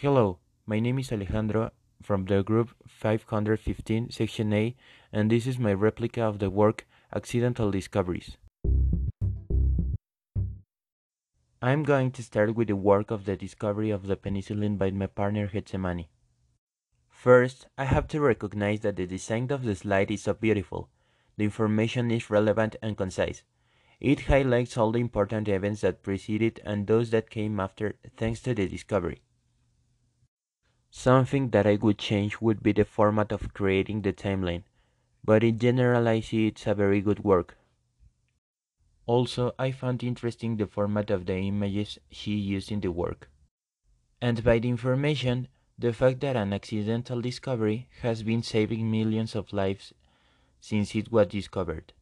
Hello, my name is Alejandro from the group 515, section A, and this is my replica of the work Accidental Discoveries. I'm going to start with the work of the discovery of the penicillin by my partner Getsemani. First, I have to recognize that the design of the slide is so beautiful. The information is relevant and concise. It highlights all the important events that preceded and those that came after thanks to the discovery. Something that I would change would be the format of creating the timeline, but in general I see it's a very good work. Also, I found interesting the format of the images she used in the work. And by the information, the fact that an accidental discovery has been saving millions of lives since it was discovered.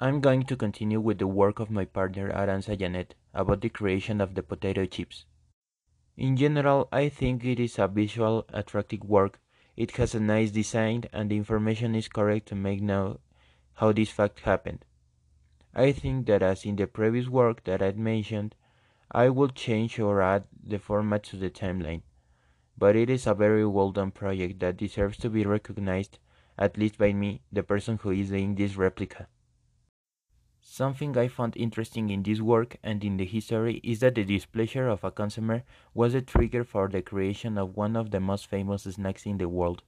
I'm going to continue with the work of my partner Aranza Janet about the creation of the potato chips. In general, I think it is a visual, attractive work. It has a nice design and the information is correct to make know how this fact happened. I think that as in the previous work that I mentioned, I will change or add the format to the timeline. But it is a very well done project that deserves to be recognized, at least by me, the person who is doing this replica. Something I found interesting in this work and in the history is that the displeasure of a consumer was the trigger for the creation of one of the most famous snacks in the world.